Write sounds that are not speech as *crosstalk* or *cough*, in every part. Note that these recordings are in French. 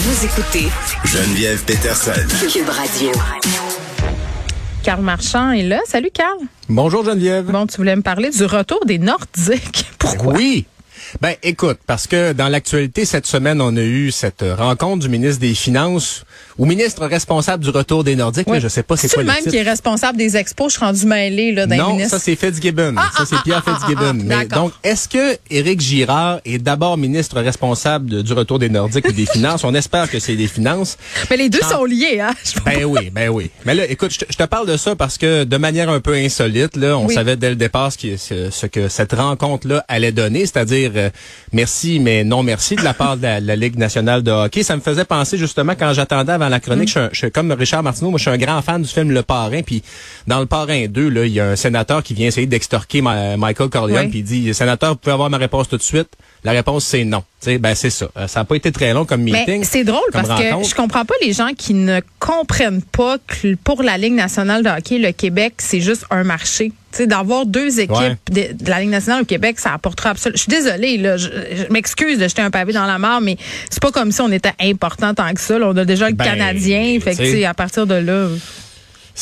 Vous écoutez Geneviève Peterson. Cube Radio. Carl Marchand est là. Salut Carl. Bonjour Geneviève. Bon, tu voulais me parler du retour des Nordiques. *laughs* Pourquoi? Oui. Ben écoute, parce que dans l'actualité cette semaine, on a eu cette rencontre du ministre des Finances ou ministre responsable du retour des Nordiques. Oui. Là, je sais pas c'est C'est quoi le même titre. qui est responsable des expos? Je suis rendu mêlée là, d'un non, ça c'est Fitzgibbon. Ah, ça ah, c'est ah, Pierre ah, ah, Fitzgibbon. ah, Mais donc, est-ce que Éric Girard est d'abord ministre responsable de- du retour des Nordiques ou des *laughs* Finances? On espère que c'est des Finances. Mais les deux Quand- sont liés, hein? *laughs* Ben oui, ben oui. Mais là, écoute, je te, je te parle de ça parce que de manière un peu insolite, là, on Oui. savait dès le départ ce, qui- ce, ce que cette rencontre-là allait donner, c'est-à-dire euh, merci mais non merci de la part de la, la Ligue nationale de hockey. Ça me faisait penser justement quand j'attendais avant la chronique, je, je comme Richard Martineau, moi je suis un grand fan du film Le Parrain, puis dans Le Parrain 2, là, il y a un sénateur qui vient essayer d'extorquer Ma- Michael Corleone, Oui. puis il dit, sénateur, vous pouvez avoir ma réponse tout de suite. La réponse c'est non. Ben c'est ça. Euh, Ça n'a pas été très long comme meeting. C'est drôle parce que je comprends pas les gens qui ne comprennent pas que pour la Ligue nationale de hockey, le Québec, c'est juste un marché. D'avoir deux équipes Ouais. de, de la Ligue nationale au Québec, ça apportera absolument. Je suis désolée, là, je, je m'excuse de jeter un pavé dans la mare, mais c'est pas comme si on était important tant que ça. là. On a déjà le Ben, Canadien, fait que à partir de là.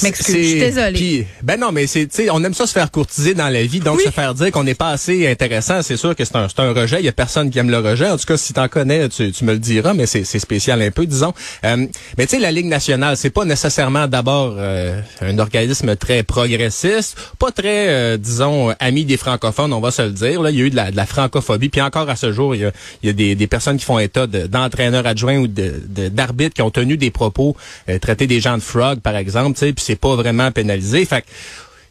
M'excuse, je suis désolée. ben non, mais c'est, on aime ça se faire courtiser dans la vie, donc Oui. se faire dire qu'on n'est pas assez intéressant, c'est sûr que c'est un, c'est un rejet. Il y a personne qui aime le rejet. En tout cas, si t'en connais, tu, tu me le diras, mais c'est, c'est spécial un peu, disons. Euh, mais tu sais, la Ligue nationale, c'est pas nécessairement d'abord euh, un organisme très progressiste, pas très, euh, disons, ami des francophones, on va se le dire. Là, il y a eu de la, de la francophobie, puis encore à ce jour, il y a, il y a des, des personnes qui font état de- d'entraîneurs adjoints ou de, de- d'arbitres qui ont tenu des propos, euh, traiter des gens de frog, par exemple, tu sais, c'est pas vraiment pénalisé. Fait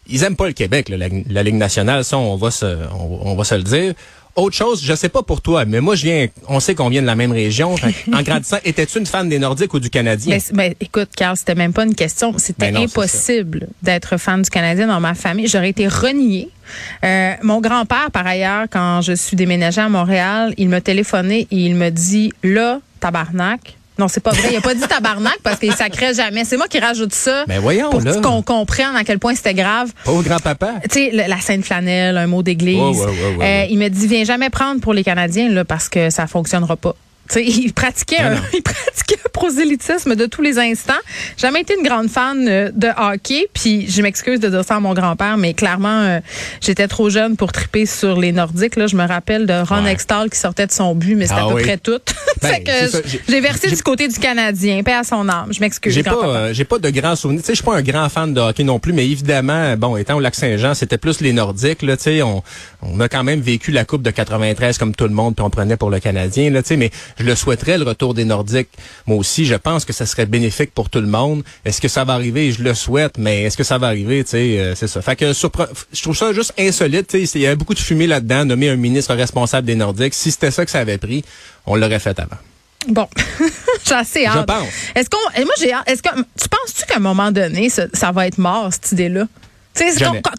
ils aiment pas le Québec, là, la, la Ligue nationale, ça, on va se, on, on va se le dire. Autre chose, je sais pas pour toi, mais moi, je viens, on sait qu'on vient de la même région. Fait en grandissant, *laughs* étais-tu une fan des Nordiques ou du Canadien? Mais, mais écoute, Carl, c'était même pas une question. C'était Ben impossible d'être fan du Canadien dans ma famille. J'aurais été reniée. Euh, mon grand-père, par ailleurs, quand je suis déménagée à Montréal, il m'a téléphoné et il me dit là, tabarnak. Non, c'est pas vrai. Il a pas dit tabarnak parce qu'il sacrait jamais. C'est moi qui rajoute ça Ben voyons, pour qu'on comprenne à quel point c'était grave. Pauvre grand-papa. Tu sais, la Sainte Flanelle, un mot d'église. Euh, il me dit, viens jamais prendre pour les Canadiens, là, parce que ça fonctionnera pas. Il pratiquait, Non, un, *laughs* il pratiquait un prosélytisme de tous les instants. Jamais été une grande fan euh, de hockey, puis je m'excuse de dire ça à mon grand-père, mais clairement, euh, j'étais trop jeune pour triper sur les Nordiques. Là, je me rappelle de Ron Ouais. Extall qui sortait de son but, mais c'était Ah à peu oui. près tout. *laughs* Ben, J'ai- j'ai versé j'ai- du côté du Canadien, paix à son âme. Je m'excuse. J'ai pas, euh, j'ai pas de grands souvenirs. Tu sais, je suis pas un grand fan de hockey non plus, mais évidemment, bon, étant au Lac-Saint-Jean, c'était plus les Nordiques. Là, tu sais, on, on a quand même vécu la Coupe de 93 comme tout le monde, puis on prenait pour le Canadien. Là, tu sais, mais je le souhaiterais le retour des Nordiques. Moi aussi, je pense que ça serait bénéfique pour tout le monde. Est-ce que ça va arriver? Je le souhaite, mais est-ce que ça va arriver? Tu sais, euh, c'est ça. Fait que je trouve ça juste insolite. Tu sais, il y avait beaucoup de fumée là-dedans. Nommer un ministre responsable des Nordiques. Si c'était ça que ça avait pris, on l'aurait fait avant. Bon, *laughs* j'ai assez hâte. pense. Est-ce qu'on, et moi j'ai, est-ce que tu penses-tu qu'à un moment donné ça, ça va être mort cette idée-là?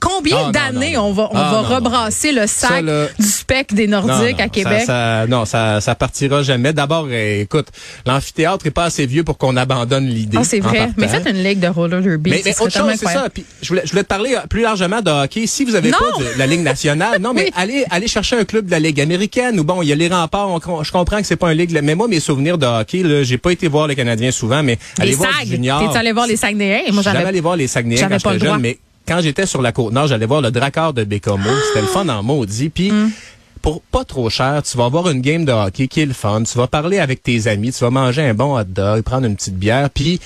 Combien d'années on va, on Ah, va non, non. rebrasser le sac Ça, du spec des Nordiques non, à Québec? Ça, ça- non, ça, ça partira jamais. D'abord, euh, écoute, l'amphithéâtre est pas assez vieux pour qu'on abandonne l'idée. Ah, c'est vrai. Mais faites une ligue de roller derby. Mais, mais autre chose, c'est ça. Puis je voulais, je voulais te parler euh, plus largement de hockey. Si vous avez pas de la Ligue nationale, non, *laughs* mais Oui. allez, allez chercher un club de la Ligue américaine. Ou bon, il y a les remparts. on je comprends que c'est pas un ligue. Mais moi, mes souvenirs de hockey, là, j'ai pas été voir les Canadiens souvent, mais allez Les voir junior. T'es allé voir les Saguenayens? Moi, j'avais allé voir les Saguenayens quand j'étais jeune, mais quand j'étais sur la côte nord, j'allais voir le Drakkar de Bécomo. C'était le fun en maudit. Puis Mm. pour pas trop cher, tu vas avoir une game de hockey qui est le fun. Tu vas parler avec tes amis, tu vas manger un bon hot dog, prendre une petite bière, puis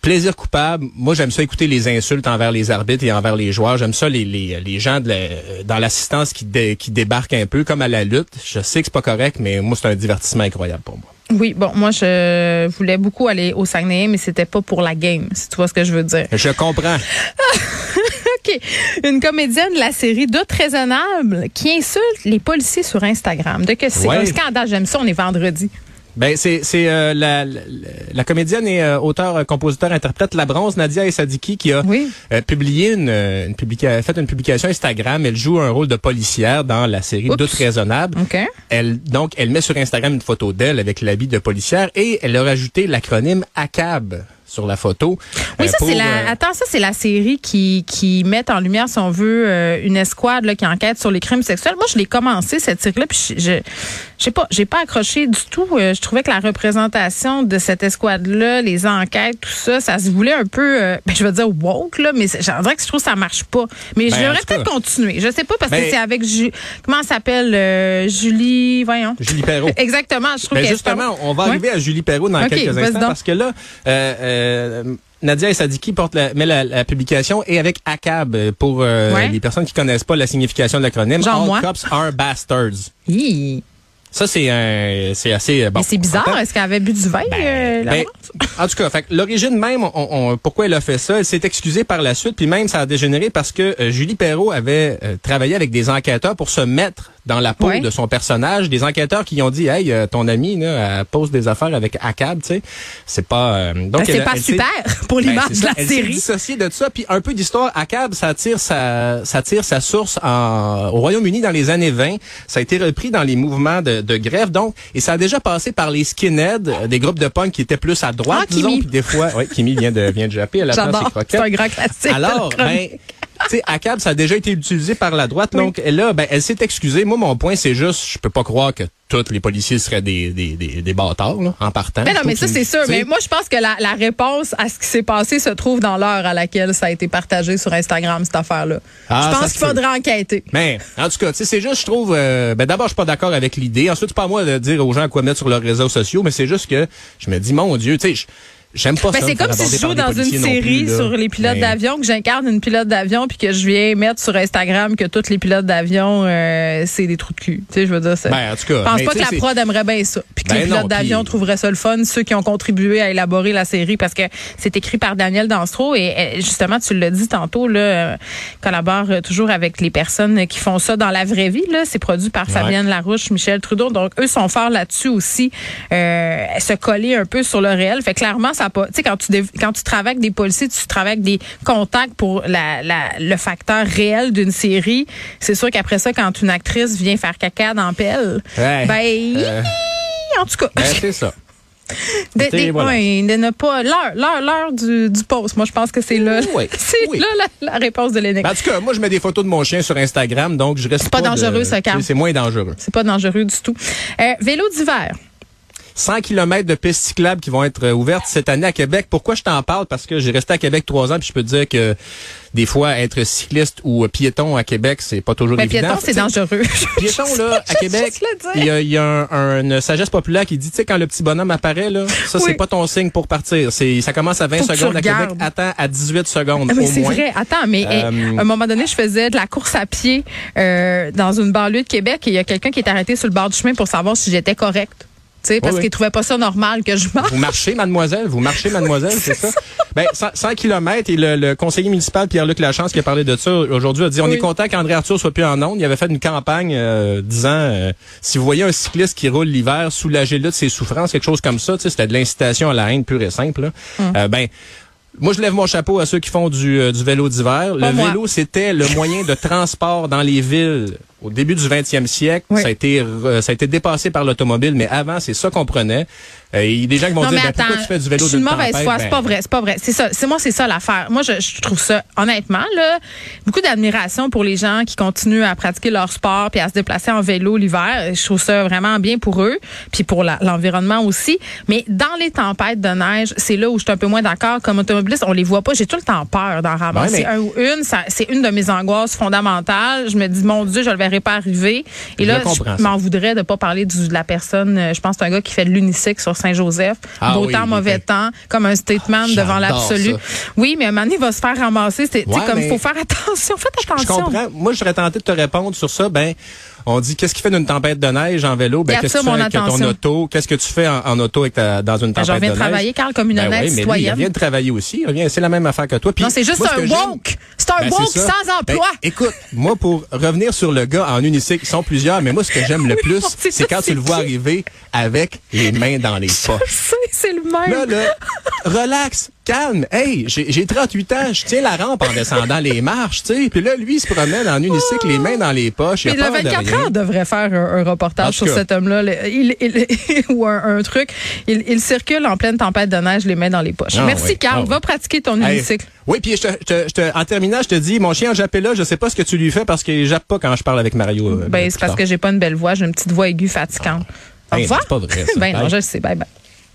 plaisir coupable. Moi, j'aime ça écouter les insultes envers les arbitres et envers les joueurs. J'aime ça les, les, les gens de la- dans l'assistance qui, dé- qui débarquent un peu comme à la lutte. Je sais que c'est pas correct, mais moi, c'est un divertissement incroyable pour moi. Oui, bon, moi, je voulais beaucoup aller au Saguenay, mais c'était pas pour la game, si tu vois ce que je veux dire. Je comprends. *laughs* OK. Une comédienne de la série Doute raisonnable qui insulte les policiers sur Instagram. De que c'est Ouais. un scandale. J'aime ça. On est vendredi. Ben c'est c'est euh, la, la, la comédienne et euh, auteur euh, compositeur interprète La Bronze Nadia Essadiki qui a Oui. euh, publié une, euh, une publica- fait une publication Instagram, elle joue un rôle de policière dans la série Oups. Doute raisonnable. OK. Elle donc elle met sur Instagram une photo d'elle avec l'habit de policière et elle a rajouté l'acronyme ACAB sur la photo. Oui, euh, ça c'est la. euh, Attends, ça c'est la série qui qui met en lumière, si on veut, euh, une escouade là, qui enquête sur les crimes sexuels. Moi, je l'ai commencé cette série-là, puis je, je, je sais pas, j'ai pas accroché du tout. Euh, je trouvais que la représentation de cette escouade-là, les enquêtes, tout ça, ça se voulait un peu, ben, je veux dire woke là, mais j'en dirais que je trouve que ça marche pas. Mais Ben, tout cas- peut-être continué. Je sais pas parce que c'est avec Ju- comment elle s'appelle Julie, voyons. Julie Perrault. *laughs* Exactement, je trouve Ben justement, on va Ouais. arriver à Julie Perrault dans quelques instants donc. parce que là, Nadia et Sadiki portent la, met la, la publication et avec ACAB euh, pour euh, Ouais. les personnes qui connaissent pas la signification de l'acronyme. Genre All moi. cops are bastards. Hi. Ça c'est un, c'est assez euh, bon. Mais c'est bizarre. Est-ce qu'elle avait bu du vin? euh, Ben, *laughs* en tout cas, fait l'origine même, on, on- pourquoi elle a fait ça, elle s'est excusée par la suite, puis même ça a dégénéré parce que euh, Julie Perrault avait euh, travaillé avec des enquêteurs pour se mettre dans la peau Ouais. de son personnage, des enquêteurs qui ont dit, hey, euh, ton ami, là, elle pose des affaires avec ACAB, tu sais, c'est pas. euh, donc Ben, c'est pas elle super pour ben, l'image de la elle série. dissociée de ça, puis un peu d'histoire. ACAB, ça tire sa, ça tire sa source en, au Royaume-Uni dans les années 20. Ça a été repris dans les mouvements de, de grève, donc, et ça a déjà passé par les skinheads, euh, des groupes de punk qui étaient plus à droite, Ah, Kimi. disons, puis des fois, ouais, Kimi vient de vient de japper à la place. C'est un grand classique. Alors, ben. Tu sais, ACAB, ça a déjà été utilisé par la droite. Oui. Donc, là, ben, elle s'est excusée. Moi, mon point, c'est juste, je peux pas croire que tous les policiers seraient des, des, des, des bâtards, là, en partant. Mais non, mais ça, c'est sûr. Mais moi, je pense que la, la réponse à ce qui s'est passé se trouve dans l'heure à laquelle ça a été partagé sur Instagram, cette affaire-là. Ah, je pense se qu'il peut. faudrait enquêter. Mais en tout cas, tu sais, c'est juste, je trouve, euh, ben d'abord, je suis pas d'accord avec l'idée. Ensuite, c'est pas à moi de dire aux gens quoi mettre sur leurs réseaux sociaux, mais c'est juste que je me dis, mon Dieu, tu sais, j'aime pas Ben, ça. c'est comme si je joue dans une série plus, sur les pilotes Ben, d'avion, que j'incarne une pilote d'avion, puis que je viens mettre sur Instagram que tous les pilotes d'avion, euh, c'est des trous de cul. Tu sais, je veux dire ça. Ben, en tout cas. Je pense mais pas que la prod aimerait bien ça. Puis que Ben les pilotes d'avion trouveraient ça le fun, ceux qui ont contribué à élaborer la série, parce que c'est écrit par Daniel Danstro et euh, justement, tu l'as dit tantôt, là, euh, collabore euh, toujours avec les personnes qui font ça dans la vraie vie. Là, c'est produit par Ouais. Fabienne Larouche, Michel Trudeau. Donc, eux sont forts là-dessus aussi, euh, se coller un peu sur le réel. Fait clairement, ça pas. Tu sais, quand tu quand tu travailles avec des policiers, tu travailles avec des contacts pour la, la- le facteur réel d'une série. C'est sûr qu'après ça, quand une actrice vient faire caca dans pelle, Ouais. ben, Euh, en tout cas, ben, c'est ça. *laughs* de, des- voilà. de ne pas l'heure, l'heure, l'heure du, du post. Moi, je pense que c'est là, Oui, *laughs* c'est oui. là la, la réponse de l'énigme. Ben, en tout cas, moi, je mets des photos de mon chien sur Instagram, donc je reste C'est pas de- dangereux, ça, Carl. C'est c'est moins dangereux. c'est pas dangereux du tout. Euh, vélo d'hiver. 100 km de pistes cyclables qui vont être euh, ouvertes cette année à Québec. Pourquoi je t'en parle? Parce que j'ai resté à Québec trois ans, puis je peux te dire que des fois, être cycliste ou piéton à Québec, c'est pas toujours Mais évident. piéton, c'est dangereux. *laughs* Piéton, là, *laughs* à Québec, il y a, il y a un- un- une sagesse populaire qui dit, tu sais, quand le petit bonhomme apparaît, là, ça, Oui. c'est pas ton signe pour partir. C'est, ça commence à 20 Faut que tu secondes à Québec, attends à 18 secondes Ah, c'est vrai. Attends, mais eh, Euh, à un moment donné, je faisais de la course à pied euh, dans une banlieue de Québec et il y a quelqu'un qui est arrêté sur le bord du chemin pour savoir si j'étais correcte. Tu sais, parce Oui, oui. qu'il trouvait pas ça normal que je marche. Vous marchez, mademoiselle, vous marchez, mademoiselle, c'est ça? *laughs* Ben, 100, 100 km et le, le conseiller municipal Pierre-Luc Lachance qui a parlé de ça aujourd'hui a dit on est content qu'André Arthur soit plus en onde. Il avait fait une campagne euh, disant euh, si vous voyez un cycliste qui roule l'hiver, soulagez-le de ses souffrances, quelque chose comme ça. Tu sais, c'était de l'incitation à la haine pure et simple. là. Hum. Euh, ben moi, je lève mon chapeau à ceux qui font du, euh, du vélo d'hiver. Le moi. vélo, c'était le moyen de transport dans les villes au début du 20e siècle. Oui. Ça, a été, re- ça a été dépassé par l'automobile, mais avant, c'est ça qu'on prenait. Euh, Il y a des gens qui vont Non, dire, ben, pourquoi tu fais du vélo je mauvaise tempête? foi. Ben, C'est pas vrai, c'est pas vrai. C'est ça. C'est moi, c'est ça l'affaire. Moi, je, je trouve ça, honnêtement, là, beaucoup d'admiration pour les gens qui continuent à pratiquer leur sport puis à se déplacer en vélo l'hiver. Je trouve ça vraiment bien pour eux, puis pour l'environnement aussi. Mais dans les tempêtes de neige, c'est là où je suis un peu moins d'accord. Comme automobiliste, on les voit pas. J'ai tout le temps peur d'en ramasser Ouais, mais- un ou une. C'est une de mes angoisses fondamentales. Je me dis, mon Dieu, je le verrai pas arriver. Et Je là, je m'en voudrais de pas parler du- de la personne. euh, Je pense que c'est un gars qui fait de l'unicycle sur Saint-Joseph. Ah Beau oui, temps, il mauvais temps, comme un statement devant J'adore l'absolu. Oui, mais à un moment donné, il va se faire ramasser. C'est Ouais, comme mais- faut faire attention. Faites Je attention. comprends. Moi, je serais tenté de te répondre sur ça. Ben, on dit qu'est-ce qui fait d'une tempête de neige en vélo? Ben, qu'est-ce que tu fais avec ton auto? Qu'est-ce que tu fais en, en auto avec ta, dans une Ben, tempête je de neige? travailler, Carl, comme une Ben honnête mais lui, il citoyenne. vient de travailler aussi. C'est la même affaire que toi. Puis, Non, c'est juste moi, un woke. C'est un Ben, woke sans emploi. Ben, écoute, moi, pour revenir sur le gars en unicycle, ils sont plusieurs, mais moi, ce que j'aime le *laughs* plus, c'est quand tu le vois arriver avec les mains dans les *laughs* poches. C'est le même. Là, là, *laughs* relax. Calme. Hey, j'ai 38 ans, je tiens la rampe en descendant les marches, tu sais. Puis là, lui, il se promène en unicycle, les mains dans les poches. Mais le 24 heures devrait faire un, reportage sur cet homme-là, il, *laughs* ou un, truc. Il, circule en pleine tempête de neige, les mains dans les poches. Ah Merci, Carl. Ah va pratiquer ton unicycle. Oui, puis je te, en terminant, je te dis, mon chien jappé là, je sais pas ce que tu lui fais parce qu'il jappe pas quand je parle avec Mario. Euh, ben, c'est parce que j'ai pas une belle voix, j'ai une petite voix aiguë fatigante. Au ben. C'est pas vrai. *laughs* ben, non, je sais. Bye bye.